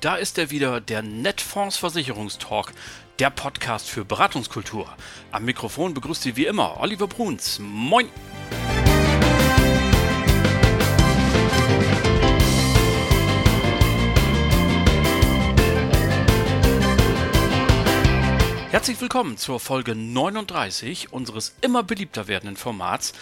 Da ist er wieder, der Netfonds Versicherungstalk, der Podcast für Beratungskultur. Am Mikrofon begrüßt Sie wie immer Oliver Bruns. Moin! Herzlich willkommen zur Folge 39 unseres immer beliebter werdenden Formats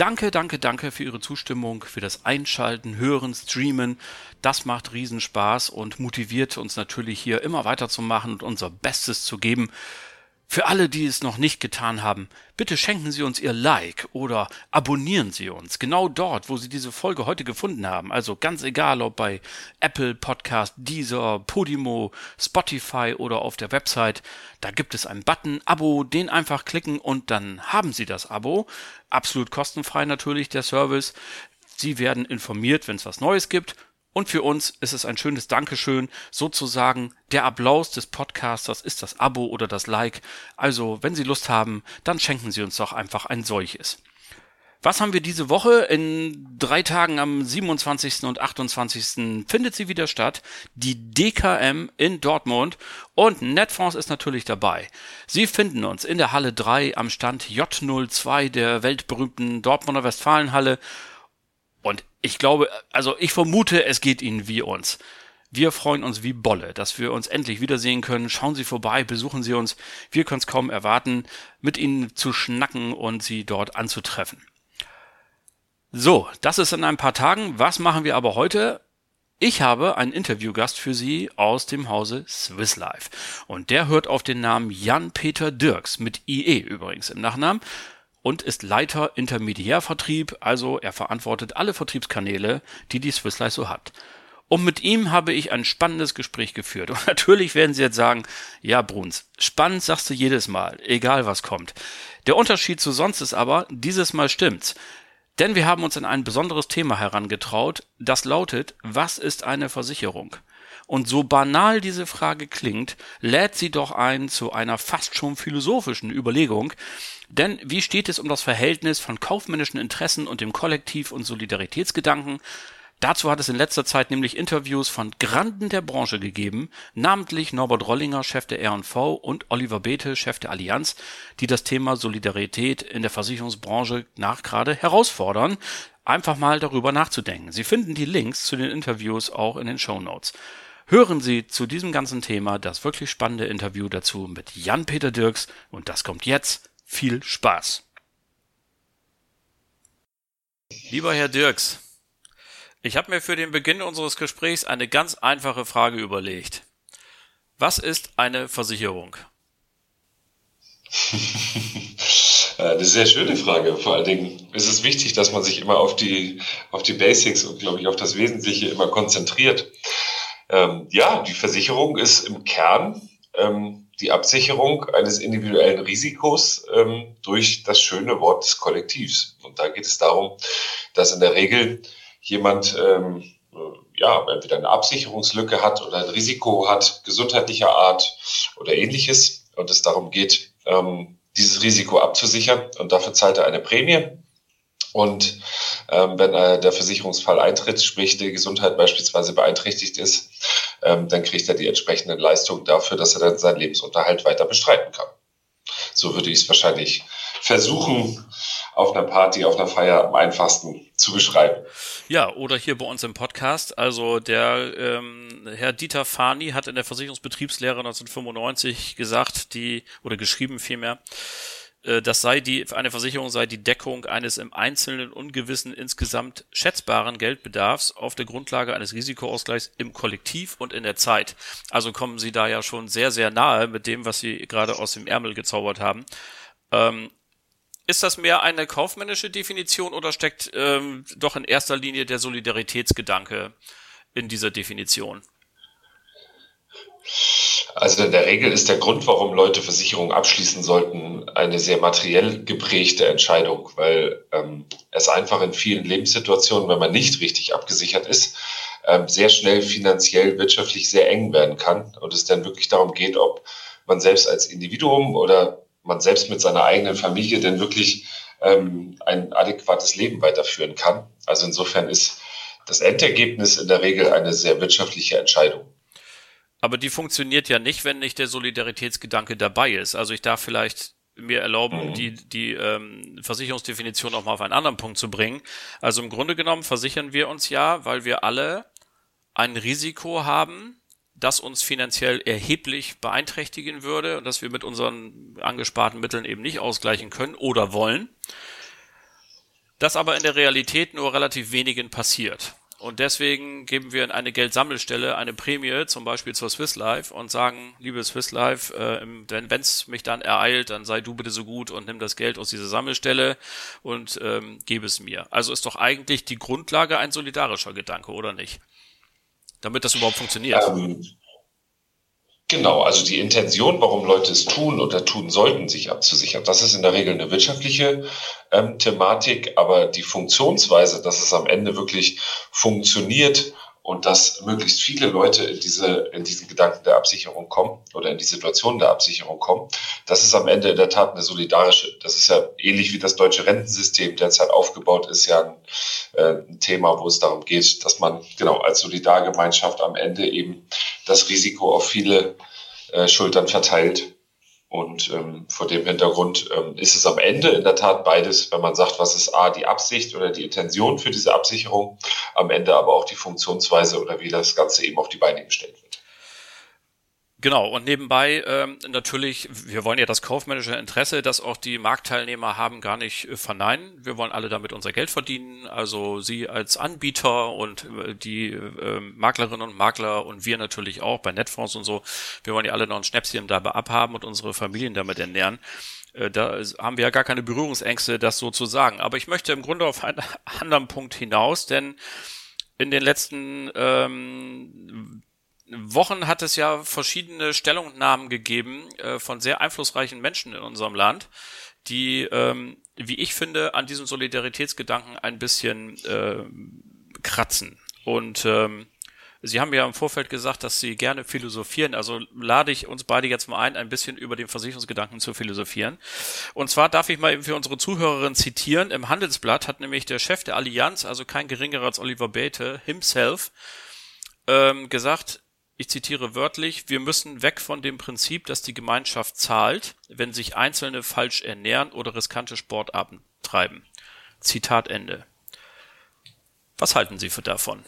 Danke, danke, danke für Ihre Zustimmung, für das Einschalten, Hören, Streamen. Das macht Riesenspaß und motiviert uns natürlich hier immer weiterzumachen und unser Bestes zu geben. Für alle, die es noch nicht getan haben, bitte schenken Sie uns Ihr Like oder abonnieren Sie uns genau dort, wo Sie diese Folge heute gefunden haben. Also ganz egal, ob bei Apple Podcast, Deezer, Podimo, Spotify oder auf der Website. Da gibt es einen Button Abo, den einfach klicken und dann haben Sie das Abo. Absolut kostenfrei natürlich der Service. Sie werden informiert, wenn es was Neues gibt und für uns ist es ein schönes Dankeschön, sozusagen der Applaus des Podcasters ist das Abo oder das Like. Also, wenn Sie Lust haben, dann schenken Sie uns doch einfach ein solches. Was haben wir diese Woche? In drei Tagen am 27. und 28. findet sie wieder statt. Die DKM in Dortmund. Und Netfonds ist natürlich dabei. Sie finden uns in der Halle 3 am Stand J02 der weltberühmten Dortmunder Westfalenhalle. Und ich glaube, also ich vermute, es geht Ihnen wie uns. Wir freuen uns wie Bolle, dass wir uns endlich wiedersehen können. Schauen Sie vorbei, besuchen Sie uns. Wir können es kaum erwarten, mit Ihnen zu schnacken und Sie dort anzutreffen. So, das ist in ein paar Tagen. Was machen wir aber heute? Ich habe einen Interviewgast für Sie aus dem Hause Swiss Life. Und der hört auf den Namen Jan-Peter Dirks, mit IE übrigens im Nachnamen und ist Leiter Intermediärvertrieb, also er verantwortet alle Vertriebskanäle, die die Swiss Life so hat. Und mit ihm habe ich ein spannendes Gespräch geführt. Und natürlich werden Sie jetzt sagen, ja, Bruns, spannend sagst du jedes Mal, egal was kommt. Der Unterschied zu sonst ist aber, dieses Mal stimmt's. Denn wir haben uns in ein besonderes Thema herangetraut, das lautet, was ist eine Versicherung? Und so banal diese Frage klingt, lädt sie doch ein zu einer fast schon philosophischen Überlegung, denn wie steht es um das Verhältnis von kaufmännischen Interessen und dem Kollektiv- und Solidaritätsgedanken? Dazu hat es in letzter Zeit nämlich Interviews von Granden der Branche gegeben, namentlich Norbert Rollinger, Chef der R&V und Oliver Bethe, Chef der Allianz, die das Thema Solidarität in der Versicherungsbranche nach gerade herausfordern, einfach mal darüber nachzudenken. Sie finden die Links zu den Interviews auch in den Show Notes. Hören Sie zu diesem ganzen Thema das wirklich spannende Interview dazu mit Jan-Peter Dirks und das kommt jetzt viel Spaß. Lieber Herr Dirks, ich habe mir für den Beginn unseres Gesprächs eine ganz einfache Frage überlegt. Was ist eine Versicherung? Eine sehr schöne Frage. Vor allen Dingen ist es wichtig, dass man sich immer auf die, auf die Basics und, glaube ich, auf das Wesentliche immer konzentriert. Ähm, ja, die Versicherung ist im Kern ähm, die Absicherung eines individuellen Risikos ähm, durch das schöne Wort des Kollektivs. Und da geht es darum, dass in der Regel jemand ähm, ja entweder eine Absicherungslücke hat oder ein Risiko hat, gesundheitlicher Art oder ähnliches, und es darum geht, ähm, dieses Risiko abzusichern. Und dafür zahlt er eine Prämie. Und wenn äh, der Versicherungsfall eintritt, sprich die Gesundheit beispielsweise beeinträchtigt ist, ähm, dann kriegt er die entsprechenden Leistungen dafür, dass er dann seinen Lebensunterhalt weiter bestreiten kann. So würde ich es wahrscheinlich versuchen, auf einer Party, auf einer Feier am einfachsten zu beschreiben. Ja, oder hier bei uns im Podcast. Also der ähm, Herr Dieter Fahni hat in der Versicherungsbetriebslehre 1995 gesagt, die oder geschrieben vielmehr, das sei die, eine Versicherung sei die Deckung eines im Einzelnen ungewissen insgesamt schätzbaren Geldbedarfs auf der Grundlage eines Risikoausgleichs im Kollektiv und in der Zeit. Also kommen Sie da ja schon sehr, sehr nahe mit dem, was Sie gerade aus dem Ärmel gezaubert haben. Ähm, ist das mehr eine kaufmännische Definition oder steckt ähm, doch in erster Linie der Solidaritätsgedanke in dieser Definition? Also in der Regel ist der Grund, warum Leute Versicherungen abschließen sollten, eine sehr materiell geprägte Entscheidung, weil ähm, es einfach in vielen Lebenssituationen, wenn man nicht richtig abgesichert ist, ähm, sehr schnell finanziell, wirtschaftlich sehr eng werden kann und es dann wirklich darum geht, ob man selbst als Individuum oder man selbst mit seiner eigenen Familie denn wirklich ähm, ein adäquates Leben weiterführen kann. Also insofern ist das Endergebnis in der Regel eine sehr wirtschaftliche Entscheidung. Aber die funktioniert ja nicht, wenn nicht der Solidaritätsgedanke dabei ist. Also ich darf vielleicht mir erlauben, mhm. die, die ähm, Versicherungsdefinition auch mal auf einen anderen Punkt zu bringen. Also im Grunde genommen versichern wir uns ja, weil wir alle ein Risiko haben, das uns finanziell erheblich beeinträchtigen würde und dass wir mit unseren angesparten Mitteln eben nicht ausgleichen können oder wollen. Das aber in der Realität nur relativ wenigen passiert. Und deswegen geben wir in eine Geldsammelstelle eine Prämie, zum Beispiel zur Swiss Life, und sagen, liebe Swiss Life, äh, wenn es mich dann ereilt, dann sei du bitte so gut und nimm das Geld aus dieser Sammelstelle und ähm, gebe es mir. Also ist doch eigentlich die Grundlage ein solidarischer Gedanke, oder nicht? Damit das überhaupt funktioniert. Ähm, Genau, also die Intention, warum Leute es tun oder tun sollten, sich abzusichern, das ist in der Regel eine wirtschaftliche ähm, Thematik, aber die Funktionsweise, dass es am Ende wirklich funktioniert und dass möglichst viele Leute in diese, in diesen Gedanken der Absicherung kommen oder in die Situation der Absicherung kommen, das ist am Ende in der Tat eine solidarische. Das ist ja ähnlich wie das deutsche Rentensystem derzeit aufgebaut ist, ja ein, äh, ein Thema, wo es darum geht, dass man genau als Solidargemeinschaft am Ende eben das Risiko auf viele äh, Schultern verteilt und ähm, vor dem Hintergrund ähm, ist es am Ende in der Tat beides, wenn man sagt, was ist A, die Absicht oder die Intention für diese Absicherung, am Ende aber auch die Funktionsweise oder wie das Ganze eben auf die Beine gestellt wird. Genau, und nebenbei ähm, natürlich, wir wollen ja das kaufmännische Interesse, das auch die Marktteilnehmer haben, gar nicht äh, verneinen. Wir wollen alle damit unser Geld verdienen, also Sie als Anbieter und äh, die äh, Maklerinnen und Makler und wir natürlich auch bei Netfonds und so. Wir wollen ja alle noch ein Schnäpschen dabei abhaben und unsere Familien damit ernähren. Äh, da haben wir ja gar keine Berührungsängste, das so zu sagen. Aber ich möchte im Grunde auf einen anderen Punkt hinaus, denn in den letzten ähm, Wochen hat es ja verschiedene Stellungnahmen gegeben äh, von sehr einflussreichen Menschen in unserem Land, die, ähm, wie ich finde, an diesem Solidaritätsgedanken ein bisschen äh, kratzen. Und ähm, Sie haben ja im Vorfeld gesagt, dass Sie gerne philosophieren. Also lade ich uns beide jetzt mal ein, ein bisschen über den Versicherungsgedanken zu philosophieren. Und zwar darf ich mal eben für unsere Zuhörerin zitieren. Im Handelsblatt hat nämlich der Chef der Allianz, also kein geringerer als Oliver Bete, himself, ähm, gesagt, ich zitiere wörtlich, wir müssen weg von dem Prinzip, dass die Gemeinschaft zahlt, wenn sich Einzelne falsch ernähren oder riskante Sportarten treiben. Zitat Ende. Was halten Sie für davon?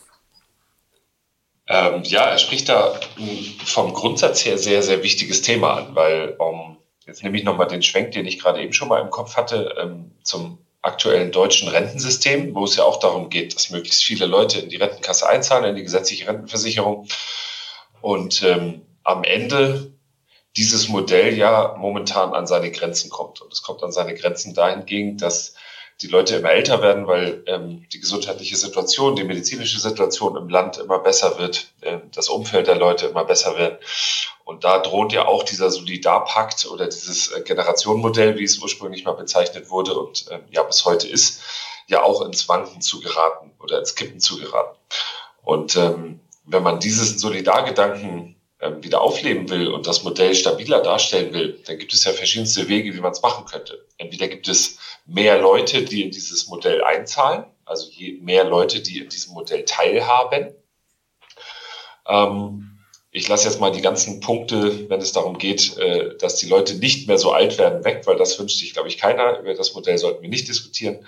Ähm, ja, er spricht da vom Grundsatz her sehr, sehr wichtiges Thema an, weil um, jetzt nehme ich nochmal den Schwenk, den ich gerade eben schon mal im Kopf hatte, ähm, zum aktuellen deutschen Rentensystem, wo es ja auch darum geht, dass möglichst viele Leute in die Rentenkasse einzahlen, in die gesetzliche Rentenversicherung und ähm, am Ende dieses Modell ja momentan an seine Grenzen kommt. Und es kommt an seine Grenzen dahingehend, dass die Leute immer älter werden, weil ähm, die gesundheitliche Situation, die medizinische Situation im Land immer besser wird, äh, das Umfeld der Leute immer besser wird. Und da droht ja auch dieser Solidarpakt oder dieses äh, Generationenmodell, wie es ursprünglich mal bezeichnet wurde und äh, ja bis heute ist, ja auch ins Wanken zu geraten oder ins Kippen zu geraten. Und ähm, wenn man diesen Solidargedanken ähm, wieder aufleben will und das Modell stabiler darstellen will, dann gibt es ja verschiedenste Wege, wie man es machen könnte. Entweder gibt es mehr Leute, die in dieses Modell einzahlen, also je mehr Leute, die in diesem Modell teilhaben. Ähm, ich lasse jetzt mal die ganzen Punkte, wenn es darum geht, äh, dass die Leute nicht mehr so alt werden, weg, weil das wünscht sich, glaube ich, keiner. Über das Modell sollten wir nicht diskutieren.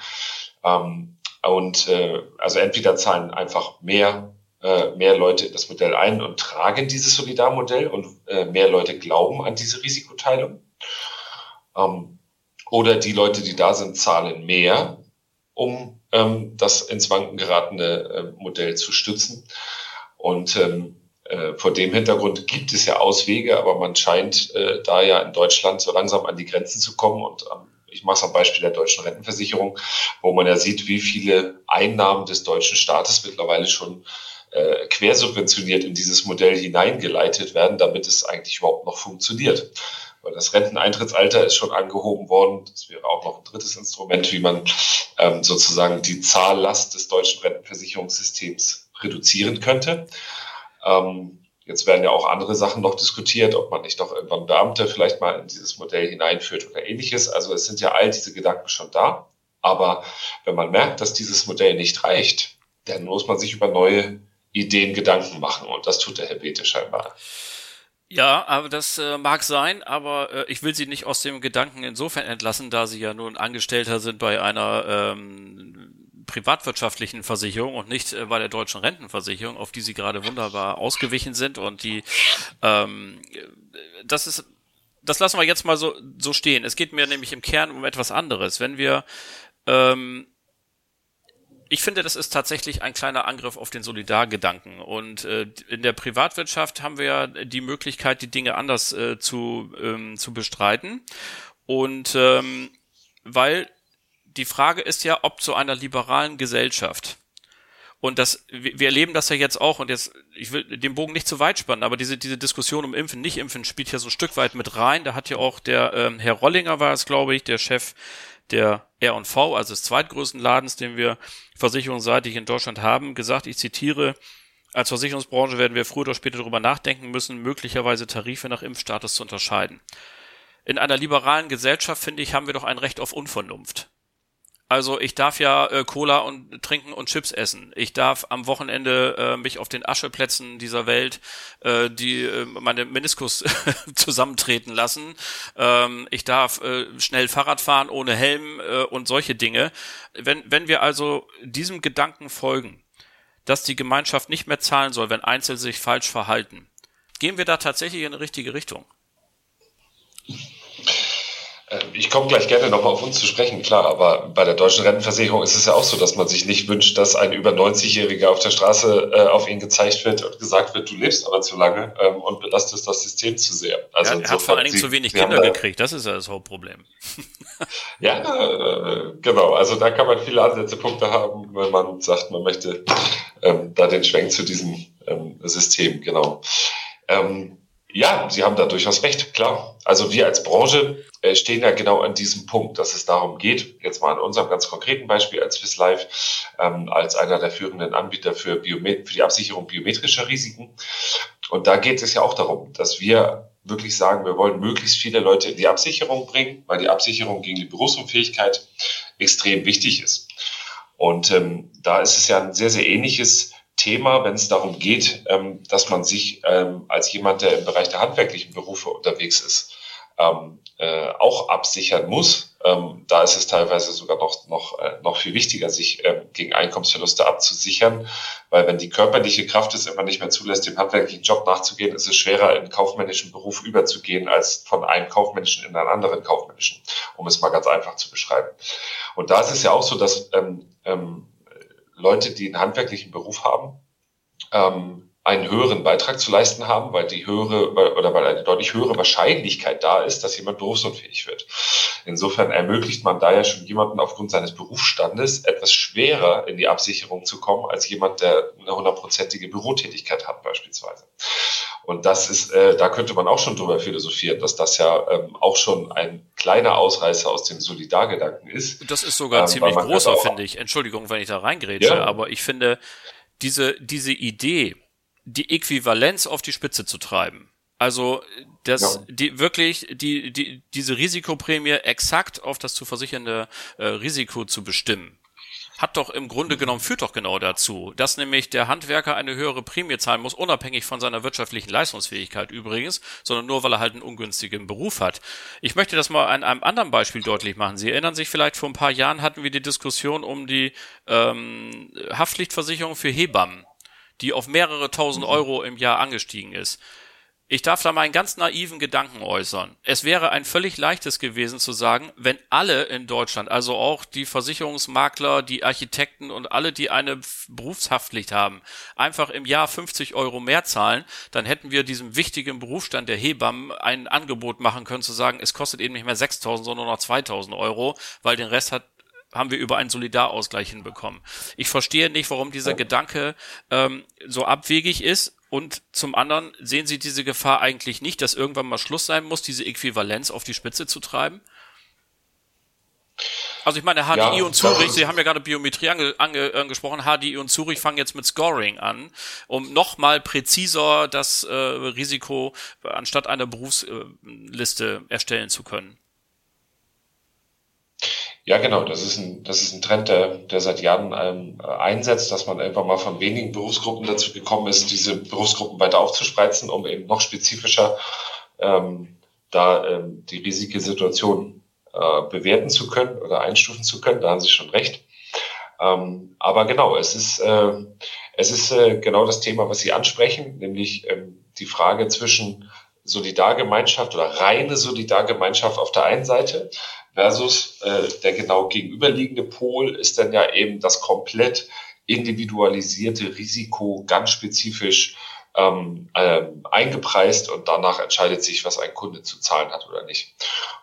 Ähm, und äh, also entweder zahlen einfach mehr äh, mehr Leute in das Modell ein und tragen dieses Solidarmodell und äh, mehr Leute glauben an diese Risikoteilung. Ähm, oder die Leute, die da sind, zahlen mehr, um ähm, das ins Wanken geratene äh, Modell zu stützen. Und ähm, äh, vor dem Hintergrund gibt es ja Auswege, aber man scheint äh, da ja in Deutschland so langsam an die Grenzen zu kommen. Und ähm, ich mache es am Beispiel der deutschen Rentenversicherung, wo man ja sieht, wie viele Einnahmen des deutschen Staates mittlerweile schon äh, quersubventioniert in dieses Modell hineingeleitet werden, damit es eigentlich überhaupt noch funktioniert. Weil das Renteneintrittsalter ist schon angehoben worden. Das wäre auch noch ein drittes Instrument, wie man ähm, sozusagen die Zahllast des deutschen Rentenversicherungssystems reduzieren könnte. Ähm, Jetzt werden ja auch andere Sachen noch diskutiert, ob man nicht doch irgendwann Beamte vielleicht mal in dieses Modell hineinführt oder ähnliches. Also es sind ja all diese Gedanken schon da. Aber wenn man merkt, dass dieses Modell nicht reicht, dann muss man sich über neue Ideen Gedanken machen. Und das tut der Herr Bete scheinbar. Ja, aber das äh, mag sein, aber äh, ich will Sie nicht aus dem Gedanken insofern entlassen, da Sie ja nun Angestellter sind bei einer ähm, privatwirtschaftlichen Versicherung und nicht äh, bei der deutschen Rentenversicherung, auf die Sie gerade wunderbar ausgewichen sind und die ähm, das ist das lassen wir jetzt mal so so stehen. Es geht mir nämlich im Kern um etwas anderes. Wenn wir ähm, ich finde, das ist tatsächlich ein kleiner Angriff auf den Solidargedanken. Und äh, in der Privatwirtschaft haben wir ja die Möglichkeit, die Dinge anders äh, zu, ähm, zu bestreiten. Und ähm, weil die Frage ist ja, ob zu einer liberalen Gesellschaft und das, wir erleben das ja jetzt auch, und jetzt, ich will den Bogen nicht zu weit spannen, aber diese, diese Diskussion um Impfen, nicht Impfen spielt ja so ein Stück weit mit rein. Da hat ja auch der ähm, Herr Rollinger war es, glaube ich, der Chef der R&V, also des zweitgrößten Ladens, den wir versicherungsseitig in Deutschland haben, gesagt, ich zitiere, als Versicherungsbranche werden wir früher oder später darüber nachdenken müssen, möglicherweise Tarife nach Impfstatus zu unterscheiden. In einer liberalen Gesellschaft, finde ich, haben wir doch ein Recht auf Unvernunft. Also ich darf ja äh, Cola und trinken und Chips essen. Ich darf am Wochenende äh, mich auf den Ascheplätzen dieser Welt äh, die äh, meine Meniskus zusammentreten lassen. Ähm, ich darf äh, schnell Fahrrad fahren ohne Helm äh, und solche Dinge. Wenn wenn wir also diesem Gedanken folgen, dass die Gemeinschaft nicht mehr zahlen soll, wenn Einzelne sich falsch verhalten, gehen wir da tatsächlich in eine richtige Richtung. Äh, ich komme gleich gerne nochmal auf uns zu sprechen, klar, aber bei der deutschen Rentenversicherung ist es ja auch so, dass man sich nicht wünscht, dass ein über 90-Jähriger auf der Straße äh, auf ihn gezeigt wird und gesagt wird, du lebst aber zu lange ähm, und belastest das System zu sehr. Also ja, er hat vor allen Dingen zu wenig Kinder gekriegt, das ist ja das Hauptproblem. ja, äh, genau, also da kann man viele Ansätzepunkte haben, wenn man sagt, man möchte ähm, da den Schwenk zu diesem ähm, System, genau. Ähm, ja, Sie haben da durchaus recht, klar. Also wir als Branche äh, stehen ja genau an diesem Punkt, dass es darum geht, jetzt mal an unserem ganz konkreten Beispiel als Swiss Life, ähm, als einer der führenden Anbieter für, Biomet für die Absicherung biometrischer Risiken. Und da geht es ja auch darum, dass wir wirklich sagen, wir wollen möglichst viele Leute in die Absicherung bringen, weil die Absicherung gegen die Berufsunfähigkeit extrem wichtig ist. Und ähm, da ist es ja ein sehr, sehr ähnliches Thema, wenn es darum geht, ähm, dass man sich ähm, als jemand, der im Bereich der handwerklichen Berufe unterwegs ist, ähm, äh, auch absichern muss. Ähm, da ist es teilweise sogar noch, noch, äh, noch viel wichtiger, sich äh, gegen Einkommensverluste abzusichern, weil wenn die körperliche Kraft es immer nicht mehr zulässt, dem handwerklichen Job nachzugehen, ist es schwerer, in kaufmännischen Beruf überzugehen, als von einem kaufmännischen in einen anderen kaufmännischen, um es mal ganz einfach zu beschreiben. Und da ist es ja auch so, dass ähm, ähm, Leute, die einen handwerklichen Beruf haben, ähm, einen höheren Beitrag zu leisten haben, weil die höhere oder weil eine deutlich höhere Wahrscheinlichkeit da ist, dass jemand berufsunfähig wird. Insofern ermöglicht man da ja schon jemanden aufgrund seines Berufsstandes etwas schwerer in die Absicherung zu kommen als jemand, der eine hundertprozentige Bürotätigkeit hat beispielsweise. Und das ist, äh, da könnte man auch schon drüber philosophieren, dass das ja ähm, auch schon ein kleiner Ausreißer aus dem Solidargedanken ist. Das ist sogar ähm, ziemlich großer, finde ich. Entschuldigung, wenn ich da reingrätsche, ja. aber ich finde, diese, diese Idee, die Äquivalenz auf die Spitze zu treiben. Also das, ja. die wirklich die, die diese Risikoprämie exakt auf das zu versichernde äh, Risiko zu bestimmen hat doch im Grunde genommen, führt doch genau dazu, dass nämlich der Handwerker eine höhere Prämie zahlen muss, unabhängig von seiner wirtschaftlichen Leistungsfähigkeit übrigens, sondern nur, weil er halt einen ungünstigen Beruf hat. Ich möchte das mal an einem anderen Beispiel deutlich machen. Sie erinnern sich vielleicht, vor ein paar Jahren hatten wir die Diskussion um die ähm, Haftpflichtversicherung für Hebammen, die auf mehrere tausend Euro im Jahr angestiegen ist. Ich darf da mal einen ganz naiven Gedanken äußern. Es wäre ein völlig leichtes gewesen zu sagen, wenn alle in Deutschland, also auch die Versicherungsmakler, die Architekten und alle, die eine Berufshaftpflicht haben, einfach im Jahr 50 Euro mehr zahlen, dann hätten wir diesem wichtigen Berufsstand der Hebammen ein Angebot machen können, zu sagen, es kostet eben nicht mehr 6.000, sondern nur noch 2.000 Euro, weil den Rest hat haben wir über einen Solidarausgleich hinbekommen. Ich verstehe nicht, warum dieser Gedanke ähm, so abwegig ist und zum anderen sehen Sie diese Gefahr eigentlich nicht, dass irgendwann mal Schluss sein muss, diese Äquivalenz auf die Spitze zu treiben? Also ich meine, HDI ja, und Zurich, Sie haben ja gerade Biometrie ange, ange, angesprochen, HDI und Zurich fangen jetzt mit Scoring an, um nochmal präziser das äh, Risiko anstatt einer Berufsliste erstellen zu können. Ja, genau. Das ist ein, das ist ein Trend, der, der seit Jahren ähm, einsetzt, dass man einfach mal von wenigen Berufsgruppen dazu gekommen ist, diese Berufsgruppen weiter aufzuspreizen, um eben noch spezifischer ähm, da ähm, die Risikosituation äh, bewerten zu können oder einstufen zu können. Da haben Sie schon recht. Ähm, aber genau, es ist, äh, es ist äh, genau das Thema, was Sie ansprechen, nämlich ähm, die Frage zwischen Solidargemeinschaft oder reine Solidargemeinschaft auf der einen Seite versus äh, der genau gegenüberliegende Pol ist dann ja eben das komplett individualisierte Risiko ganz spezifisch ähm, ähm, eingepreist und danach entscheidet sich, was ein Kunde zu zahlen hat oder nicht.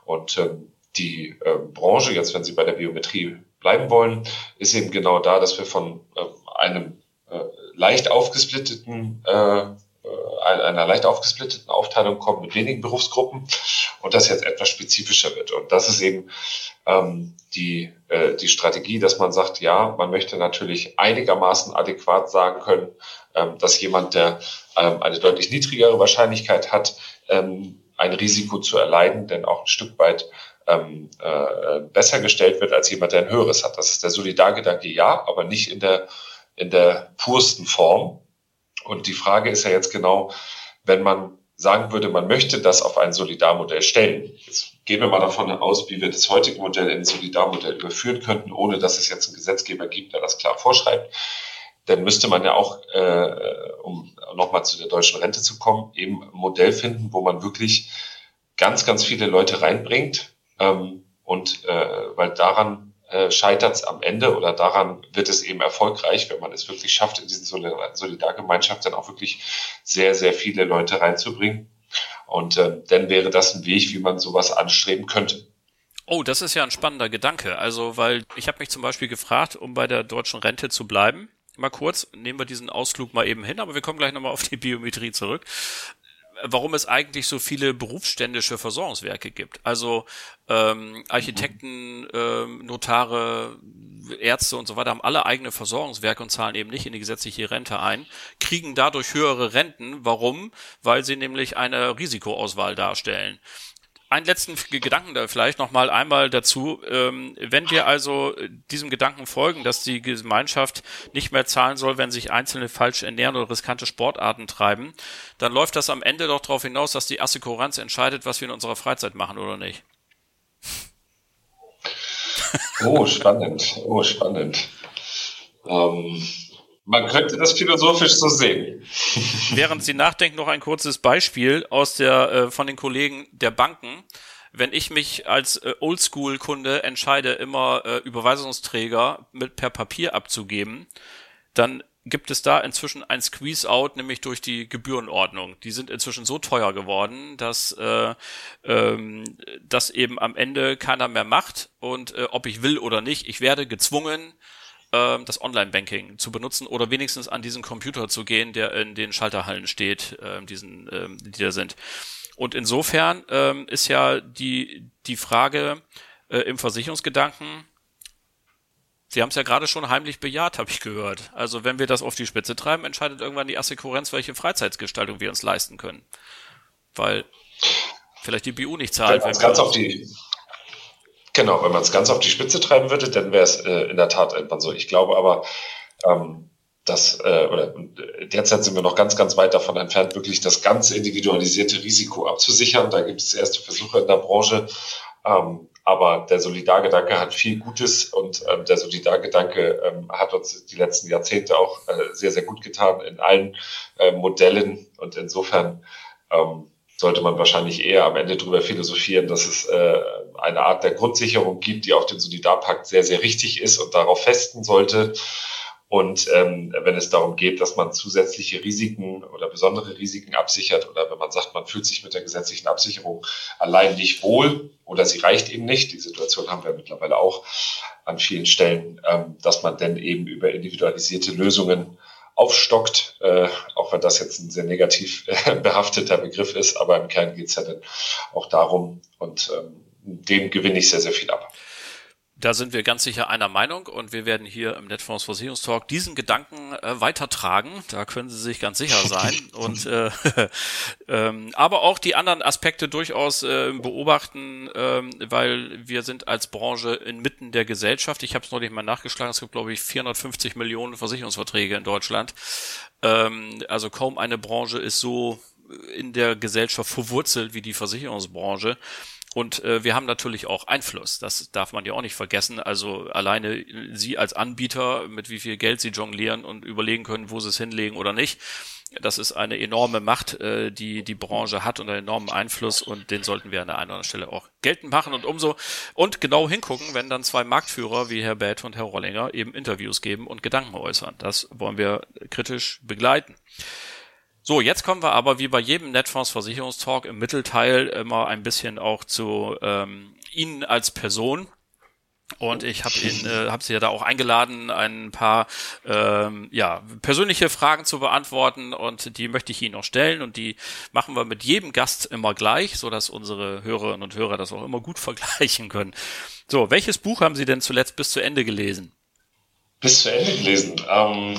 Und ähm, die äh, Branche, jetzt wenn Sie bei der Biometrie bleiben wollen, ist eben genau da, dass wir von äh, einem äh, leicht aufgesplitteten äh, einer leicht aufgesplitteten Aufteilung kommen mit wenigen Berufsgruppen und das jetzt etwas spezifischer wird. Und das ist eben ähm, die, äh, die Strategie, dass man sagt, ja, man möchte natürlich einigermaßen adäquat sagen können, ähm, dass jemand, der ähm, eine deutlich niedrigere Wahrscheinlichkeit hat, ähm, ein Risiko zu erleiden, denn auch ein Stück weit ähm, äh, besser gestellt wird als jemand, der ein höheres hat. Das ist der Solidargedanke, ja, aber nicht in der, in der pursten Form. Und die Frage ist ja jetzt genau, wenn man sagen würde, man möchte das auf ein Solidarmodell stellen. Jetzt gehen wir mal davon aus, wie wir das heutige Modell in ein Solidarmodell überführen könnten, ohne dass es jetzt einen Gesetzgeber gibt, der das klar vorschreibt. Dann müsste man ja auch, äh, um nochmal zu der deutschen Rente zu kommen, eben ein Modell finden, wo man wirklich ganz, ganz viele Leute reinbringt. Ähm, und äh, weil daran äh, scheitert es am Ende oder daran wird es eben erfolgreich, wenn man es wirklich schafft, in diesen Solidargemeinschaft dann auch wirklich sehr, sehr viele Leute reinzubringen. Und äh, dann wäre das ein Weg, wie man sowas anstreben könnte. Oh, das ist ja ein spannender Gedanke. Also, weil ich habe mich zum Beispiel gefragt, um bei der deutschen Rente zu bleiben, mal kurz, nehmen wir diesen Ausflug mal eben hin, aber wir kommen gleich nochmal auf die Biometrie zurück warum es eigentlich so viele berufsständische Versorgungswerke gibt. Also ähm, Architekten, ähm, Notare, Ärzte und so weiter haben alle eigene Versorgungswerke und zahlen eben nicht in die gesetzliche Rente ein, kriegen dadurch höhere Renten. Warum? Weil sie nämlich eine Risikoauswahl darstellen einen letzten Gedanken da vielleicht noch mal einmal dazu. Ähm, wenn wir also diesem Gedanken folgen, dass die Gemeinschaft nicht mehr zahlen soll, wenn sich Einzelne falsch ernähren oder riskante Sportarten treiben, dann läuft das am Ende doch darauf hinaus, dass die Assekuranz entscheidet, was wir in unserer Freizeit machen oder nicht. Oh, spannend. Oh, spannend. Ähm, man könnte das philosophisch so sehen. Während Sie nachdenken, noch ein kurzes Beispiel aus der äh, von den Kollegen der Banken. Wenn ich mich als äh, Oldschool-Kunde entscheide, immer äh, Überweisungsträger mit per Papier abzugeben, dann gibt es da inzwischen ein Squeeze-out, nämlich durch die Gebührenordnung. Die sind inzwischen so teuer geworden, dass äh, ähm, das eben am Ende keiner mehr macht. Und äh, ob ich will oder nicht, ich werde gezwungen, ähm, das Online-Banking zu benutzen oder wenigstens an diesen Computer zu gehen, der in den Schalterhallen steht, äh, diesen, ähm, die da sind. Und insofern ähm, ist ja die, die Frage äh, im Versicherungsgedanken, Sie haben es ja gerade schon heimlich bejaht, habe ich gehört. Also wenn wir das auf die Spitze treiben, entscheidet irgendwann die Assekurenz, welche Freizeitsgestaltung wir uns leisten können. Weil vielleicht die BU nicht zahlt. Wenn, wenn ganz auf die Genau, wenn man es ganz auf die Spitze treiben würde, dann wäre es äh, in der Tat irgendwann so. Ich glaube aber, ähm, dass, äh, oder derzeit sind wir noch ganz, ganz weit davon entfernt, wirklich das ganz individualisierte Risiko abzusichern. Da gibt es erste Versuche in der Branche. Ähm, aber der Solidargedanke hat viel Gutes und ähm, der Solidargedanke ähm, hat uns die letzten Jahrzehnte auch äh, sehr, sehr gut getan in allen äh, Modellen. Und insofern ähm, sollte man wahrscheinlich eher am Ende darüber philosophieren, dass es äh, eine Art der Grundsicherung gibt, die auf dem Solidarpakt sehr, sehr richtig ist und darauf festen sollte. Und ähm, wenn es darum geht, dass man zusätzliche Risiken oder besondere Risiken absichert oder wenn man sagt, man fühlt sich mit der gesetzlichen Absicherung allein nicht wohl oder sie reicht eben nicht, die Situation haben wir mittlerweile auch an vielen Stellen, ähm, dass man dann eben über individualisierte Lösungen aufstockt, äh, auch wenn das jetzt ein sehr negativ äh, behafteter Begriff ist, aber im Kern geht es ja dann auch darum und ähm, dem gewinne ich sehr, sehr viel ab. Da sind wir ganz sicher einer Meinung und wir werden hier im Netfonds Versicherungstalk diesen Gedanken äh, weitertragen. Da können Sie sich ganz sicher sein. und äh, ähm, aber auch die anderen Aspekte durchaus äh, beobachten, äh, weil wir sind als Branche inmitten der Gesellschaft. Ich habe es neulich mal nachgeschlagen. Es gibt glaube ich 450 Millionen Versicherungsverträge in Deutschland. Ähm, also kaum eine Branche ist so in der Gesellschaft verwurzelt wie die Versicherungsbranche. Und äh, wir haben natürlich auch Einfluss, das darf man ja auch nicht vergessen. Also alleine Sie als Anbieter, mit wie viel Geld Sie jonglieren und überlegen können, wo Sie es hinlegen oder nicht. Das ist eine enorme Macht, äh, die die Branche hat und einen enormen Einfluss und den sollten wir an der einen oder anderen Stelle auch geltend machen und umso und genau hingucken, wenn dann zwei Marktführer wie Herr Beth und Herr Rollinger eben Interviews geben und Gedanken äußern. Das wollen wir kritisch begleiten. So, jetzt kommen wir aber wie bei jedem Netfonds Versicherungstalk im Mittelteil immer ein bisschen auch zu ähm, Ihnen als Person. Und ich habe ihn, äh, habe Sie ja da auch eingeladen, ein paar ähm, ja persönliche Fragen zu beantworten und die möchte ich Ihnen noch stellen und die machen wir mit jedem Gast immer gleich, so dass unsere Hörerinnen und Hörer das auch immer gut vergleichen können. So, welches Buch haben Sie denn zuletzt bis zu Ende gelesen? Bis zu Ende gelesen. Ähm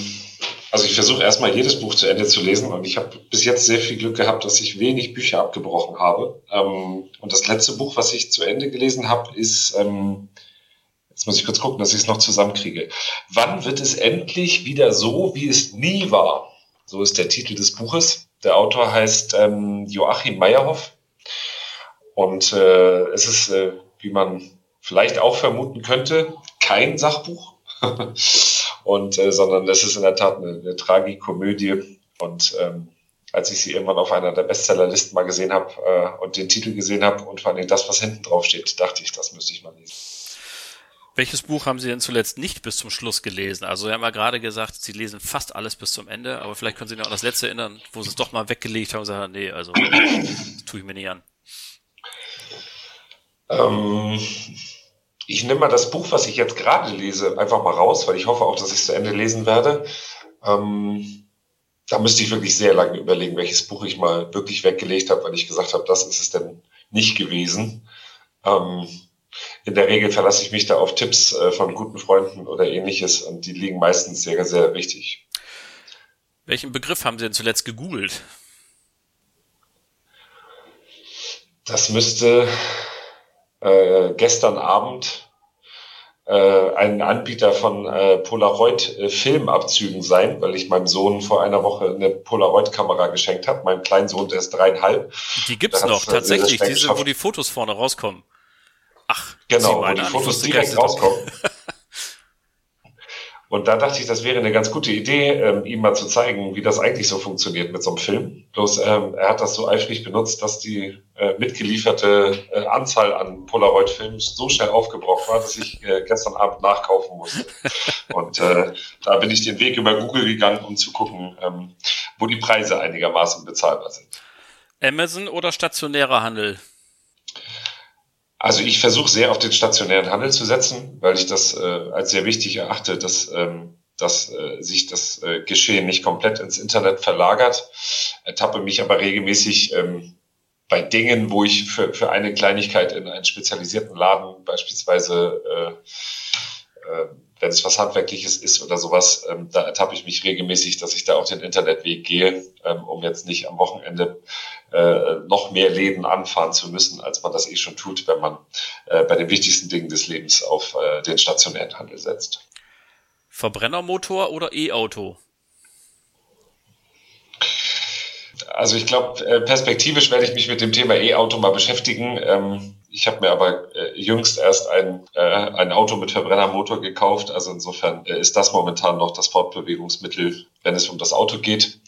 also ich versuche erstmal jedes Buch zu Ende zu lesen und ich habe bis jetzt sehr viel Glück gehabt, dass ich wenig Bücher abgebrochen habe. Ähm, und das letzte Buch, was ich zu Ende gelesen habe, ist, ähm, jetzt muss ich kurz gucken, dass ich es noch zusammenkriege. Wann wird es endlich wieder so, wie es nie war? So ist der Titel des Buches. Der Autor heißt ähm, Joachim Meyerhoff. Und äh, es ist, äh, wie man vielleicht auch vermuten könnte, kein Sachbuch. und äh, sondern es ist in der Tat eine, eine Tragikomödie und ähm, als ich sie irgendwann auf einer der Bestsellerlisten mal gesehen habe äh, und den Titel gesehen habe und vor allem das, was hinten drauf steht, dachte ich, das müsste ich mal lesen. Welches Buch haben Sie denn zuletzt nicht bis zum Schluss gelesen? Also Sie haben ja gerade gesagt, Sie lesen fast alles bis zum Ende, aber vielleicht können Sie sich noch an das letzte erinnern, wo Sie es doch mal weggelegt haben und sagen, nee, also das tue ich mir nicht an. Ähm, ich nehme mal das Buch, was ich jetzt gerade lese, einfach mal raus, weil ich hoffe auch, dass ich es zu Ende lesen werde. Ähm, da müsste ich wirklich sehr lange überlegen, welches Buch ich mal wirklich weggelegt habe, weil ich gesagt habe, das ist es denn nicht gewesen. Ähm, in der Regel verlasse ich mich da auf Tipps äh, von guten Freunden oder ähnliches und die liegen meistens sehr, sehr richtig. Welchen Begriff haben Sie denn zuletzt gegoogelt? Das müsste äh, gestern Abend äh, ein Anbieter von äh, Polaroid-Filmabzügen äh, sein, weil ich meinem Sohn vor einer Woche eine Polaroid-Kamera geschenkt habe. Mein Kleinsohn, der ist dreieinhalb. Die gibt's noch, tatsächlich, diese, wo die Fotos vorne rauskommen. Ach, genau, wo die Fotos direkt rauskommen. Und da dachte ich, das wäre eine ganz gute Idee, ähm, ihm mal zu zeigen, wie das eigentlich so funktioniert mit so einem Film. Bloß ähm, er hat das so eifrig benutzt, dass die äh, mitgelieferte äh, Anzahl an Polaroid-Filmen so schnell aufgebraucht war, dass ich äh, gestern Abend nachkaufen musste. Und äh, da bin ich den Weg über Google gegangen, um zu gucken, ähm, wo die Preise einigermaßen bezahlbar sind. Amazon oder stationärer Handel? Also ich versuche sehr auf den stationären Handel zu setzen, weil ich das äh, als sehr wichtig erachte, dass, ähm, dass äh, sich das äh, Geschehen nicht komplett ins Internet verlagert. Ertappe mich aber regelmäßig ähm, bei Dingen, wo ich für, für eine Kleinigkeit in einen spezialisierten Laden beispielsweise äh, äh, wenn es was Handwerkliches ist oder sowas, ähm, da ertappe ich mich regelmäßig, dass ich da auch den Internetweg gehe, ähm, um jetzt nicht am Wochenende äh, noch mehr Läden anfahren zu müssen, als man das eh schon tut, wenn man äh, bei den wichtigsten Dingen des Lebens auf äh, den stationären Handel setzt. Verbrennermotor oder E-Auto? Also ich glaube, äh, perspektivisch werde ich mich mit dem Thema E-Auto mal beschäftigen. Ähm, ich habe mir aber äh, jüngst erst ein, äh, ein Auto mit Verbrennermotor gekauft. Also insofern äh, ist das momentan noch das Fortbewegungsmittel, wenn es um das Auto geht.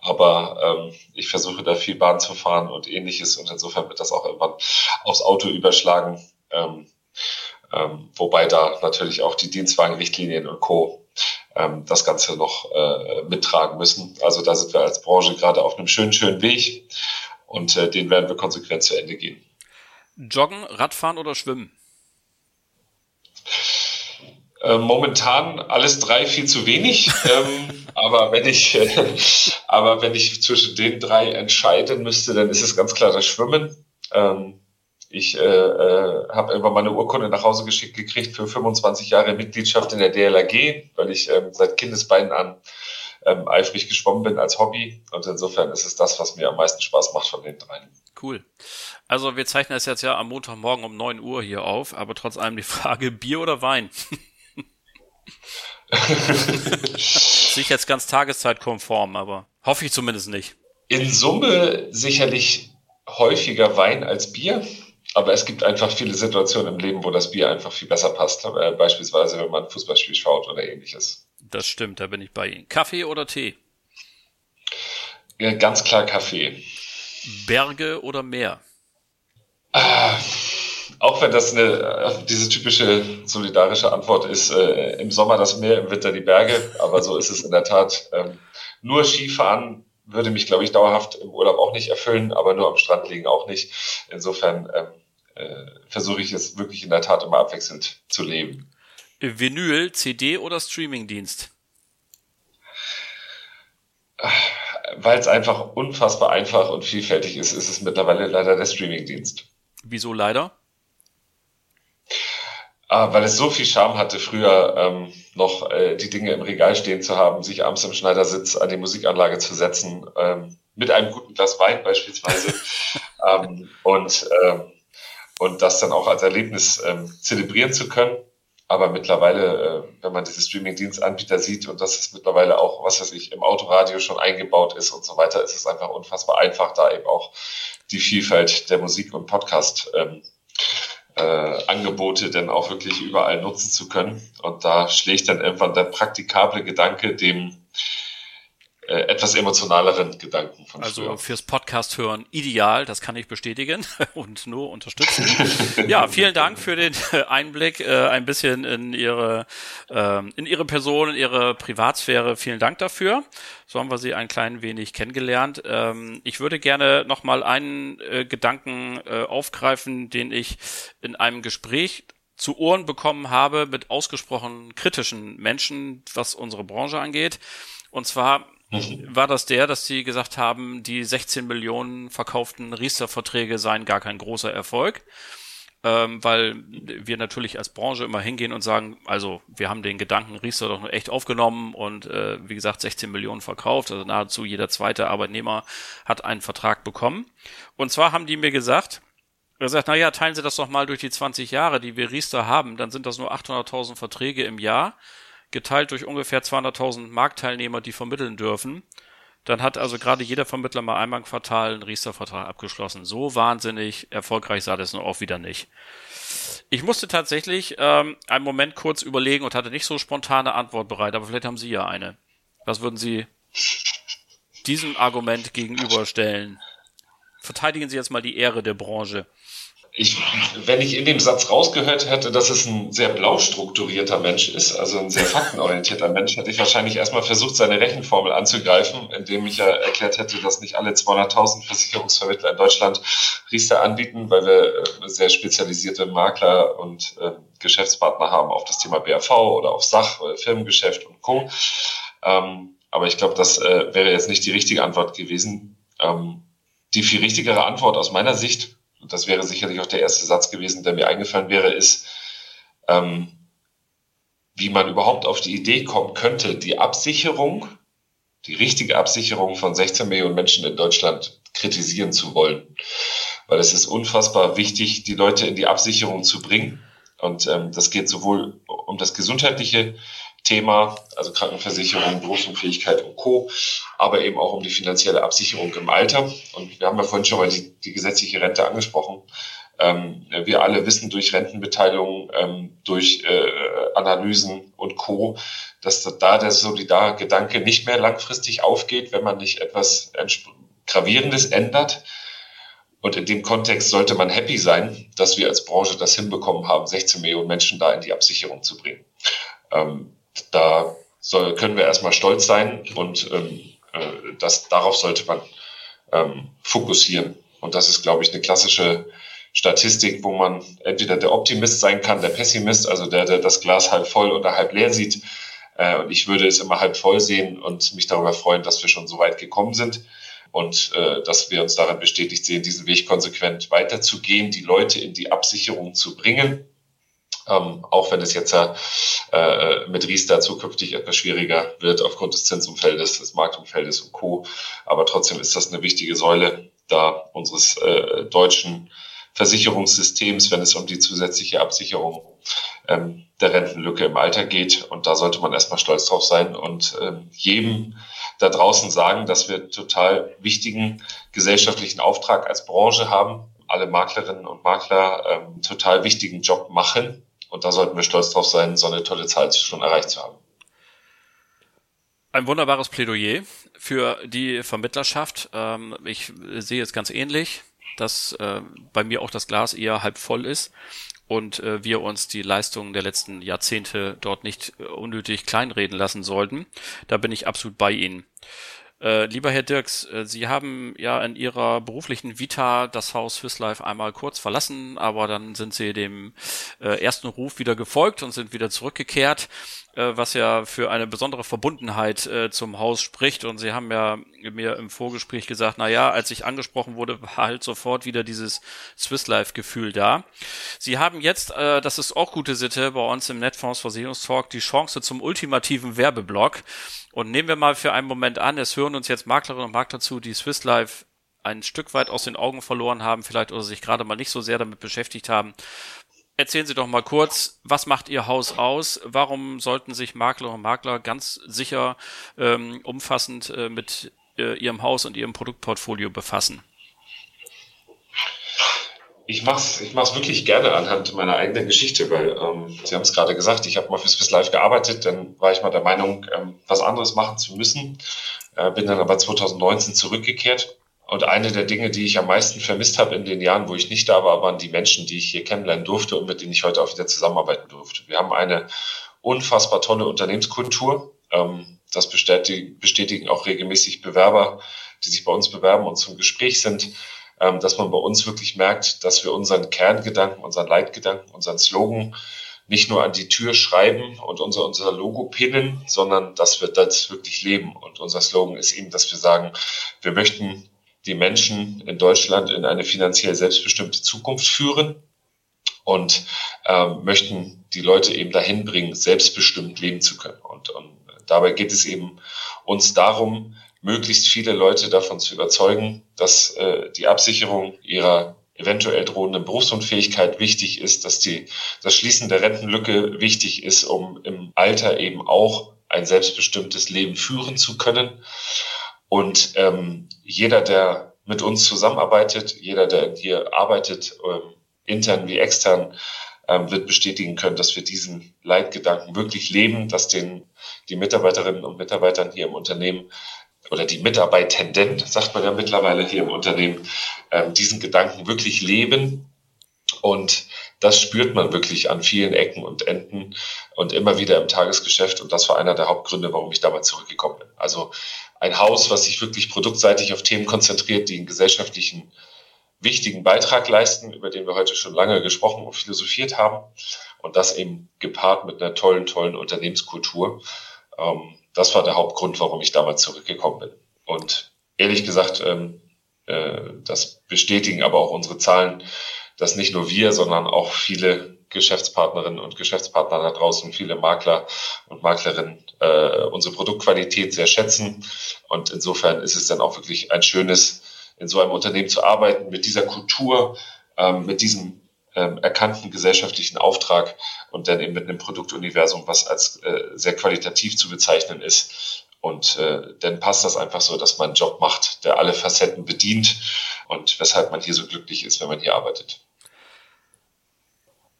Aber ähm, ich versuche da viel Bahn zu fahren und ähnliches. Und insofern wird das auch irgendwann aufs Auto überschlagen. Ähm, ähm, wobei da natürlich auch die Dienstwagenrichtlinien und Co. Ähm, das Ganze noch äh, mittragen müssen. Also da sind wir als Branche gerade auf einem schönen, schönen Weg. Und äh, den werden wir konsequent zu Ende gehen. Joggen, Radfahren oder Schwimmen? Äh, momentan alles drei viel zu wenig. ähm, aber wenn ich, äh, aber wenn ich zwischen den drei entscheiden müsste, dann ist es ganz klar das Schwimmen. Ähm, Ich äh, äh, habe irgendwann mal eine Urkunde nach Hause geschickt gekriegt für 25 Jahre Mitgliedschaft in der DLRG, weil ich ähm, seit Kindesbeinen an ähm, eifrig geschwommen bin als Hobby. Und insofern ist es das, was mir am meisten Spaß macht von den dreien. Cool. Also wir zeichnen es jetzt ja am Montagmorgen um 9 Uhr hier auf, aber trotz allem die Frage, Bier oder Wein? Sich jetzt ganz tageszeitkonform, aber hoffe ich zumindest nicht. In Summe sicherlich häufiger Wein als Bier. Aber es gibt einfach viele Situationen im Leben, wo das Bier einfach viel besser passt. Äh, beispielsweise, wenn man ein Fußballspiel schaut oder ähnliches. Das stimmt, da bin ich bei Ihnen. Kaffee oder Tee? Ja, ganz klar Kaffee. Berge oder Meer? Ah, auch wenn das eine, äh, diese typische solidarische Antwort ist, äh, im Sommer das Meer, im Winter die Berge. Aber so ist es in der Tat. Ähm, nur Skifahren würde mich, glaube ich, dauerhaft im Urlaub auch nicht erfüllen, aber nur am Strand liegen auch nicht. Insofern ähm, äh, versuche ich es wirklich in der Tat immer abwechselnd zu leben. Vinyl, CD oder Streamingdienst? Weil es einfach unfassbar einfach und vielfältig ist, ist es mittlerweile leider der Streamingdienst. Wieso leider? Ah, weil es so viel Charme hatte, früher ähm, noch äh, die Dinge im Regal stehen zu haben, sich abends im Schneidersitz an die Musikanlage zu setzen, ähm, mit einem guten Glas Wein beispielsweise. ähm, und ähm, und das dann auch als Erlebnis ähm, zelebrieren zu können. Aber mittlerweile, äh, wenn man diese Streaming-Dienstanbieter sieht und das ist mittlerweile auch, was weiß ich, im Autoradio schon eingebaut ist und so weiter, ist es einfach unfassbar einfach, da eben auch die Vielfalt der Musik- und Podcast ähm, äh, dann auch wirklich überall nutzen zu können. Und da schlägt dann irgendwann der praktikable Gedanke dem äh, etwas emotionaleren Gedanken von Also früher. fürs Podcast hören ideal, das kann ich bestätigen und nur unterstützen. ja, vielen Dank für den Einblick äh, ein bisschen in ihre äh, in ihre Person, in ihre Privatsphäre. Vielen Dank dafür. So haben wir sie ein klein wenig kennengelernt. Ähm, ich würde gerne noch mal einen äh, Gedanken äh, aufgreifen, den ich in einem Gespräch zu Ohren bekommen habe mit ausgesprochen kritischen Menschen, was unsere Branche angeht. Und zwar. War das der, dass sie gesagt haben, die 16 Millionen verkauften Riester-Verträge seien gar kein großer Erfolg. Ähm, weil wir natürlich als Branche immer hingehen und sagen, also wir haben den Gedanken Riester doch echt aufgenommen und äh, wie gesagt 16 Millionen verkauft, also nahezu jeder zweite Arbeitnehmer hat einen Vertrag bekommen. Und zwar haben die mir gesagt, er sagt, na ja, teilen Sie das doch mal durch die 20 Jahre, die wir Riester haben, dann sind das nur 800.000 Verträge im Jahr geteilt durch ungefähr 200.000 Marktteilnehmer, die vermitteln dürfen. Dann hat also gerade jeder Vermittler mal einmal im Quartal einen Riester-Vertrag abgeschlossen. So wahnsinnig erfolgreich sah das nur auch wieder nicht. Ich musste tatsächlich ähm, einen Moment kurz überlegen und hatte nicht so spontane Antwort bereit, aber vielleicht haben Sie ja eine. Was würden Sie diesem Argument gegenüberstellen? Verteidigen Sie jetzt mal die Ehre der Branche ich, wenn ich in dem Satz rausgehört hätte, dass es ein sehr blau strukturierter Mensch ist, also ein sehr faktenorientierter Mensch, hätte ich wahrscheinlich erstmal versucht, seine Rechenformel anzugreifen, indem ich ja erklärt hätte, dass nicht alle 200.000 Versicherungsvermittler in Deutschland Riester anbieten, weil wir äh, sehr spezialisierte Makler und äh, Geschäftspartner haben auf das Thema BAV oder auf Sach, äh, Firmengeschäft und Co. Ähm, aber ich glaube, das äh, wäre jetzt nicht die richtige Antwort gewesen. Ähm, die viel richtigere Antwort aus meiner Sicht und das wäre sicherlich auch der erste Satz gewesen, der mir eingefallen wäre, ist, ähm, wie man überhaupt auf die Idee kommen könnte, die Absicherung, die richtige Absicherung von 16 Millionen Menschen in Deutschland kritisieren zu wollen. Weil es ist unfassbar wichtig, die Leute in die Absicherung zu bringen. Und ähm, das geht sowohl um das gesundheitliche Thema, also Krankenversicherung, Berufsunfähigkeit und Co., aber eben auch um die finanzielle Absicherung im Alter. Und wir haben ja vorhin schon mal die, die gesetzliche Rente angesprochen. Ähm, wir alle wissen durch Rentenbeteiligung, ähm, durch äh, Analysen und Co., dass da der Solidargedanke nicht mehr langfristig aufgeht, wenn man nicht etwas Gravierendes ändert. Und in dem Kontext sollte man happy sein, dass wir als Branche das hinbekommen haben, 16 Millionen Menschen da in die Absicherung zu bringen. Ähm, da soll, können wir erstmal stolz sein und ähm, äh, das, darauf sollte man ähm, fokussieren. Und das ist, glaube ich, eine klassische Statistik, wo man entweder der Optimist sein kann, der Pessimist, also der, der das Glas halb voll oder halb leer sieht. Äh, und ich würde es immer halb voll sehen und mich darüber freuen, dass wir schon so weit gekommen sind. und äh, dass wir uns darin bestätigt sehen, diesen Weg konsequent weiterzugehen, die Leute in die Absicherung zu bringen. Ähm, auch wenn es jetzt ja äh, mit Riester zukünftig etwas schwieriger wird aufgrund des Zinsumfeldes, des Marktumfeldes und Co. Aber trotzdem ist das eine wichtige Säule da unseres äh, deutschen Versicherungssystems, wenn es um die zusätzliche Absicherung ähm, der Rentenlücke im Alter geht. Und da sollte man erstmal stolz drauf sein und ähm, jedem da draußen sagen, dass wir total wichtigen gesellschaftlichen Auftrag als Branche haben. Alle Maklerinnen und Makler ähm, total wichtigen Job machen. Und da sollten wir stolz drauf sein, so eine tolle Zahl schon erreicht zu haben. Ein wunderbares Plädoyer für die Vermittlerschaft. Ähm, ich sehe es ganz ähnlich dass äh, bei mir auch das Glas eher halb voll ist und äh, wir uns die Leistungen der letzten Jahrzehnte dort nicht äh, unnötig kleinreden lassen sollten. Da bin ich absolut bei Ihnen. Äh, lieber Herr Dirks, äh, Sie haben ja in Ihrer beruflichen Vita das Haus Swiss Life einmal kurz verlassen, aber dann sind Sie dem äh, ersten Ruf wieder gefolgt und sind wieder zurückgekehrt äh, was ja für eine besondere Verbundenheit äh, zum Haus spricht. Und Sie haben ja mir im Vorgespräch gesagt, na ja, als ich angesprochen wurde, war halt sofort wieder dieses Swiss Life Gefühl da. Sie haben jetzt, äh, das ist auch gute Sitte bei uns im Netfonds Versicherungstalk, die Chance zum ultimativen Werbeblock. Und nehmen wir mal für einen Moment an, es hören uns jetzt Maklerinnen und Makler zu, die Swiss Life ein Stück weit aus den Augen verloren haben, vielleicht oder sich gerade mal nicht so sehr damit beschäftigt haben. Erzählen Sie doch mal kurz, was macht Ihr Haus aus? Warum sollten sich Makler und Makler ganz sicher ähm, umfassend äh, mit äh, Ihrem Haus und Ihrem Produktportfolio befassen? Ich mach's, ich mach's wirklich gerne anhand meiner eigenen Geschichte, weil ähm, Sie haben es gerade gesagt, ich habe mal für Swiss Life gearbeitet, dann war ich mal der Meinung, ähm, was anderes machen zu müssen, äh, bin dann aber 2019 zurückgekehrt und eine der Dinge, die ich am meisten vermisst habe in den Jahren, wo ich nicht da war, waren die Menschen, die ich hier kennenlernen durfte und mit denen ich heute auch wieder zusammenarbeiten durfte. Wir haben eine unfassbar tolle Unternehmenskultur. Ähm, das bestätigen auch regelmäßig Bewerber, die sich bei uns bewerben und zum Gespräch sind, ähm, dass man bei uns wirklich merkt, dass wir unseren Kerngedanken, unseren Leitgedanken, unseren Slogan nicht nur an die Tür schreiben und unser, unser Logo pinnen, sondern dass wir das wirklich leben. Und unser Slogan ist eben, dass wir sagen, wir möchten die Menschen in Deutschland in eine finanziell selbstbestimmte Zukunft führen und ähm, möchten die Leute eben dahin bringen, selbstbestimmt leben zu können. Und, und dabei geht es eben uns darum, möglichst viele Leute davon zu überzeugen, dass äh, die Absicherung ihrer eventuell drohenden Berufsunfähigkeit wichtig ist, dass die, das Schließen der Rentenlücke wichtig ist, um im Alter eben auch ein selbstbestimmtes Leben führen zu können. Und ähm, jeder, der mit uns zusammenarbeitet, jeder, der hier arbeitet, ähm, intern wie extern, ähm, wird bestätigen können, dass wir diesen Leitgedanken wirklich leben, dass den, die Mitarbeiterinnen und Mitarbeitern hier im Unternehmen oder die Mitarbeitenden, sagt man ja mittlerweile hier im Unternehmen, ähm, diesen Gedanken wirklich leben. Und das spürt man wirklich an vielen Ecken und Enden und immer wieder im Tagesgeschäft. Und das war einer der Hauptgründe, warum ich damals zurückgekommen bin. Also ein Haus, was sich wirklich produktseitig auf Themen konzentriert, die einen gesellschaftlichen wichtigen Beitrag leisten, über den wir heute schon lange gesprochen und philosophiert haben. Und das eben gepaart mit einer tollen, tollen Unternehmenskultur. Ähm, das war der Hauptgrund, warum ich damals zurückgekommen bin. Und ehrlich gesagt, ähm, äh, das bestätigen aber auch unsere Zahlen, dass nicht nur wir, sondern auch viele Geschäftspartnerinnen und Geschäftspartner da draußen, viele Makler und Maklerinnen äh, unsere Produktqualität sehr schätzen. Und insofern ist es dann auch wirklich ein schönes, in so einem Unternehmen zu arbeiten, mit dieser Kultur, ähm, mit diesem ähm, erkannten gesellschaftlichen Auftrag und dann eben mit einem Produktuniversum, was als äh, sehr qualitativ zu bezeichnen ist. Und äh, dann passt das einfach so, dass man einen Job macht, der alle Facetten bedient und weshalb man hier so glücklich ist, wenn man hier arbeitet.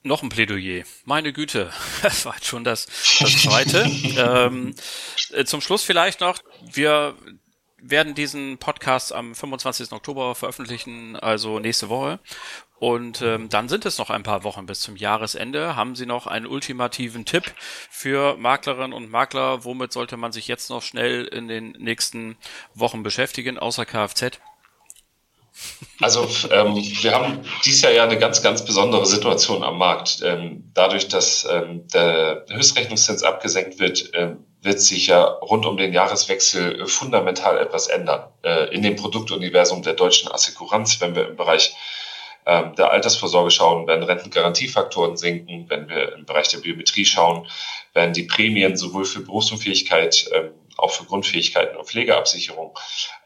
Noch ein Plädoyer. Meine Güte, das war jetzt schon das, das zweite. ähm, äh, zum Schluss vielleicht noch, wir werden diesen Podcast am 25. Oktober veröffentlichen, also nächste Woche. Und ähm, dann sind es noch ein paar Wochen bis zum Jahresende. Haben Sie noch einen ultimativen Tipp für Maklerinnen und Makler? Womit sollte man sich jetzt noch schnell in den nächsten Wochen beschäftigen, außer Kfz? Also ähm, wir haben dieses Jahr ja eine ganz, ganz besondere Situation am Markt. Ähm, dadurch, dass ähm, der Höchstrechnungszins abgesenkt wird, ähm, wird sich ja rund um den Jahreswechsel fundamental etwas ändern. Äh, in dem Produktuniversum der deutschen Assekuranz, wenn wir im Bereich der Altersvorsorge schauen, werden Rentengarantiefaktoren sinken, wenn wir im Bereich der Biometrie schauen, werden die Prämien sowohl für Berufsunfähigkeit, ähm, auch für Grundfähigkeiten und Pflegeabsicherung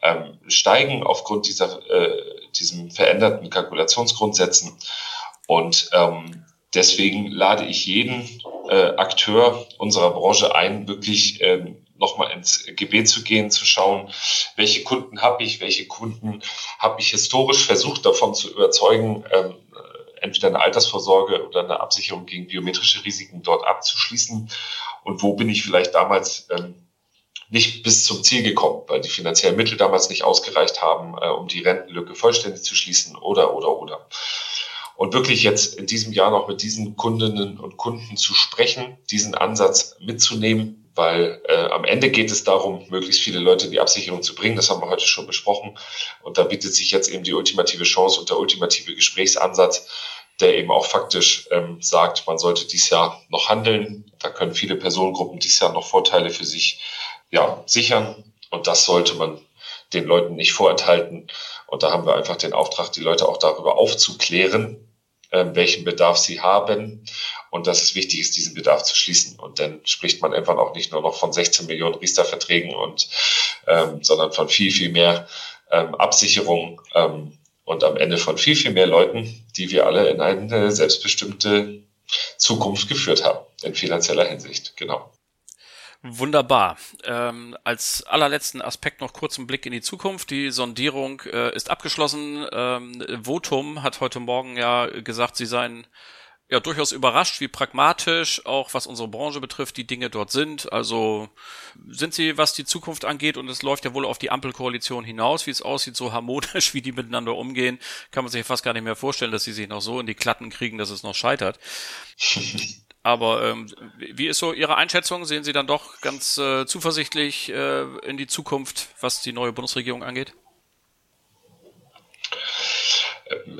ähm, steigen aufgrund dieser äh, diesem veränderten Kalkulationsgrundsätzen. Und ähm, deswegen lade ich jeden äh, Akteur unserer Branche ein, wirklich ähm, nochmal ins Gebet zu gehen, zu schauen, welche Kunden habe ich, welche Kunden habe ich historisch versucht davon zu überzeugen, ähm, entweder eine Altersvorsorge oder eine Absicherung gegen biometrische Risiken dort abzuschließen und wo bin ich vielleicht damals ähm, nicht bis zum Ziel gekommen, weil die finanziellen Mittel damals nicht ausgereicht haben, äh, um die Rentenlücke vollständig zu schließen oder oder oder. Und wirklich jetzt in diesem Jahr noch mit diesen Kundinnen und Kunden zu sprechen, diesen Ansatz mitzunehmen, weil äh, am Ende geht es darum, möglichst viele Leute in die Absicherung zu bringen. Das haben wir heute schon besprochen. Und da bietet sich jetzt eben die ultimative Chance und der ultimative Gesprächsansatz, der eben auch faktisch ähm, sagt, man sollte dies Jahr noch handeln. Da können viele Personengruppen dies Jahr noch Vorteile für sich ja, sichern. Und das sollte man den Leuten nicht vorenthalten. Und da haben wir einfach den Auftrag, die Leute auch darüber aufzuklären, ähm, welchen Bedarf sie haben und dass es wichtig ist, diesen Bedarf zu schließen. Und dann spricht man einfach auch nicht nur noch von 16 Millionen Riester-Verträgen und ähm, sondern von viel, viel mehr ähm, Absicherung ähm, und am Ende von viel, viel mehr Leuten, die wir alle in eine selbstbestimmte Zukunft geführt haben, in finanzieller Hinsicht. Genau. Wunderbar. Ähm, als allerletzten Aspekt noch kurz einen Blick in die Zukunft. Die Sondierung äh, ist abgeschlossen. Ähm, Votum hat heute Morgen ja gesagt, sie seien ja durchaus überrascht, wie pragmatisch auch was unsere Branche betrifft, die Dinge dort sind. Also sind sie, was die Zukunft angeht, und es läuft ja wohl auf die Ampelkoalition hinaus, wie es aussieht, so harmonisch, wie die miteinander umgehen, kann man sich fast gar nicht mehr vorstellen, dass sie sich noch so in die Klatten kriegen, dass es noch scheitert. Aber ähm, wie ist so Ihre Einschätzung? Sehen Sie dann doch ganz äh, zuversichtlich äh, in die Zukunft, was die neue Bundesregierung angeht?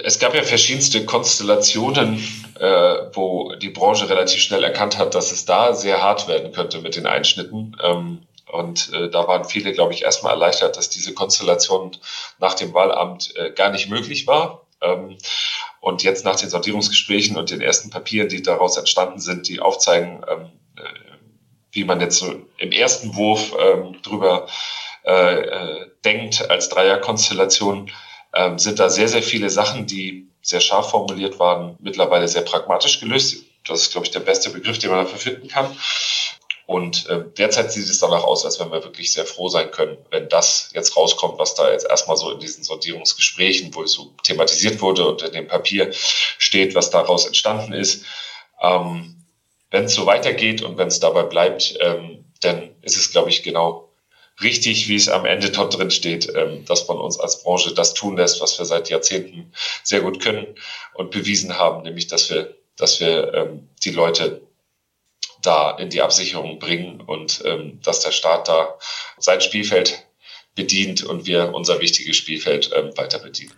Es gab ja verschiedenste Konstellationen, äh, wo die Branche relativ schnell erkannt hat, dass es da sehr hart werden könnte mit den Einschnitten. Ähm, und äh, da waren viele, glaube ich, erstmal erleichtert, dass diese Konstellation nach dem Wahlamt äh, gar nicht möglich war. Ähm, und jetzt nach den Sortierungsgesprächen und den ersten Papieren, die daraus entstanden sind, die aufzeigen, ähm, äh, wie man jetzt so im ersten Wurf ähm, drüber äh, äh, denkt als Dreierkonstellation, ähm, sind da sehr, sehr viele Sachen, die sehr scharf formuliert waren, mittlerweile sehr pragmatisch gelöst. Das ist, glaube ich, der beste Begriff, den man dafür finden kann. Und äh, derzeit sieht es danach aus, als wenn wir wirklich sehr froh sein können, wenn das jetzt rauskommt, was da jetzt erstmal so in diesen Sondierungsgesprächen, wo es so thematisiert wurde und in dem Papier steht, was daraus entstanden ist. Ähm, wenn es so weitergeht und wenn es dabei bleibt, ähm, dann ist es, glaube ich, genau richtig, wie es am Ende dort drin steht, ähm, dass man uns als Branche das tun lässt, was wir seit Jahrzehnten sehr gut können und bewiesen haben, nämlich dass wir, dass wir ähm, die Leute da in die Absicherung bringen und ähm, dass der Staat da sein Spielfeld bedient und wir unser wichtiges Spielfeld ähm, weiter bedienen.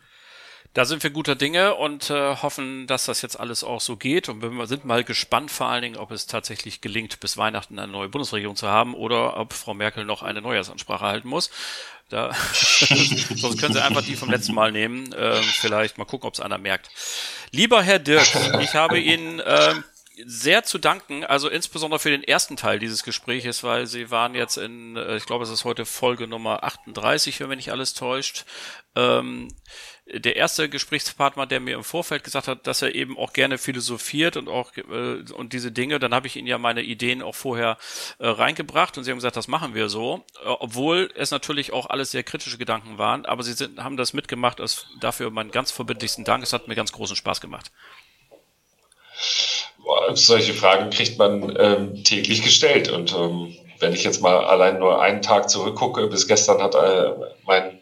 Da sind wir guter Dinge und äh, hoffen, dass das jetzt alles auch so geht. Und wir sind mal gespannt vor allen Dingen, ob es tatsächlich gelingt, bis Weihnachten eine neue Bundesregierung zu haben oder ob Frau Merkel noch eine Neujahrsansprache halten muss. Da, sonst können Sie einfach die vom letzten Mal nehmen. Ähm, vielleicht mal gucken, ob es einer merkt. Lieber Herr Dirk, ich habe Ihnen ähm, sehr zu danken, also insbesondere für den ersten Teil dieses Gespräches, weil Sie waren jetzt in, äh, ich glaube, es ist heute Folge Nummer 38, wenn mich nicht alles täuscht. Ähm, der erste Gesprächspartner, der mir im Vorfeld gesagt hat, dass er eben auch gerne philosophiert und auch äh, und diese Dinge, dann habe ich ihnen ja meine Ideen auch vorher äh, reingebracht und sie haben gesagt, das machen wir so, äh, obwohl es natürlich auch alles sehr kritische Gedanken waren, aber sie sind, haben das mitgemacht, als dafür meinen ganz verbindlichsten Dank. Es hat mir ganz großen Spaß gemacht solche Fragen kriegt man ähm, täglich gestellt. Und ähm, wenn ich jetzt mal allein nur einen Tag zurückgucke, bis gestern hat äh, mein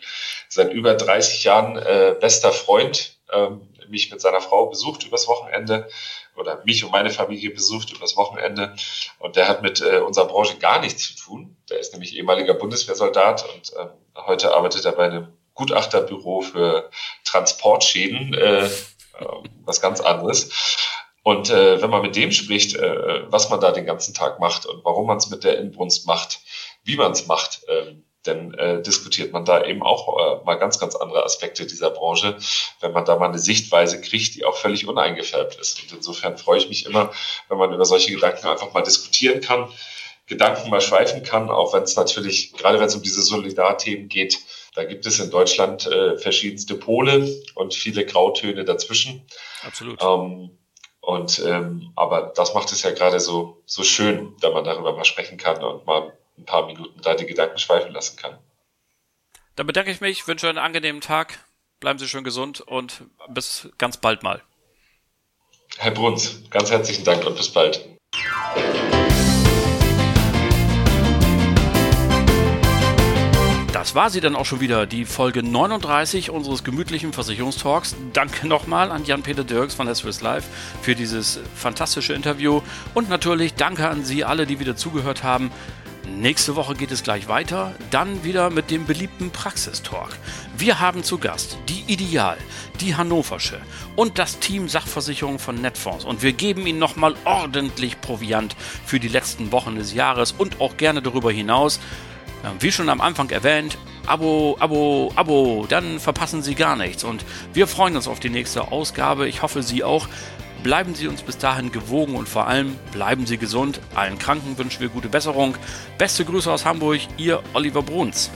seit über 30 Jahren äh, bester Freund ähm, mich mit seiner Frau besucht übers Wochenende oder mich und meine Familie besucht übers Wochenende. Und der hat mit äh, unserer Branche gar nichts zu tun. Der ist nämlich ehemaliger Bundeswehrsoldat und äh, heute arbeitet er bei einem Gutachterbüro für Transportschäden, äh, äh was ganz anderes. Und äh, wenn man mit dem spricht, äh, was man da den ganzen Tag macht und warum man es mit der Inbrunst macht, wie man es macht, äh, dann äh, diskutiert man da eben auch äh, mal ganz, ganz andere Aspekte dieser Branche, wenn man da mal eine Sichtweise kriegt, die auch völlig uneingefärbt ist. Und insofern freue ich mich immer, wenn man über solche Gedanken einfach mal diskutieren kann, Gedanken mal schweifen kann, auch wenn es natürlich, gerade wenn es um diese Solidarthemen geht, da gibt es in Deutschland äh, verschiedenste Pole und viele Grautöne dazwischen. Absolut. Ähm, und ähm, aber das macht es ja gerade so so schön, wenn man darüber mal sprechen kann und mal ein paar Minuten da die Gedanken schweifen lassen kann. Dann bedanke ich mich, wünsche einen angenehmen Tag, bleiben Sie schön gesund und bis ganz bald mal. Herr Bruns, ganz herzlichen Dank und bis bald. Das war sie dann auch schon wieder, die Folge 39 unseres gemütlichen Versicherungstalks. Danke nochmal an Jan-Peter Dirks von Swiss Life für dieses fantastische Interview und natürlich danke an Sie alle, die wieder zugehört haben. Nächste Woche geht es gleich weiter, dann wieder mit dem beliebten Praxistalk. Wir haben zu Gast die Ideal, die Hannoversche und das Team Sachversicherung von Netfonds und wir geben Ihnen nochmal ordentlich Proviant für die letzten Wochen des Jahres und auch gerne darüber hinaus. Wie schon am Anfang erwähnt, Abo, Abo, Abo, dann verpassen Sie gar nichts. Und wir freuen uns auf die nächste Ausgabe. Ich hoffe, Sie auch. Bleiben Sie uns bis dahin gewogen und vor allem bleiben Sie gesund. Allen Kranken wünschen wir gute Besserung. Beste Grüße aus Hamburg, Ihr Oliver Bruns.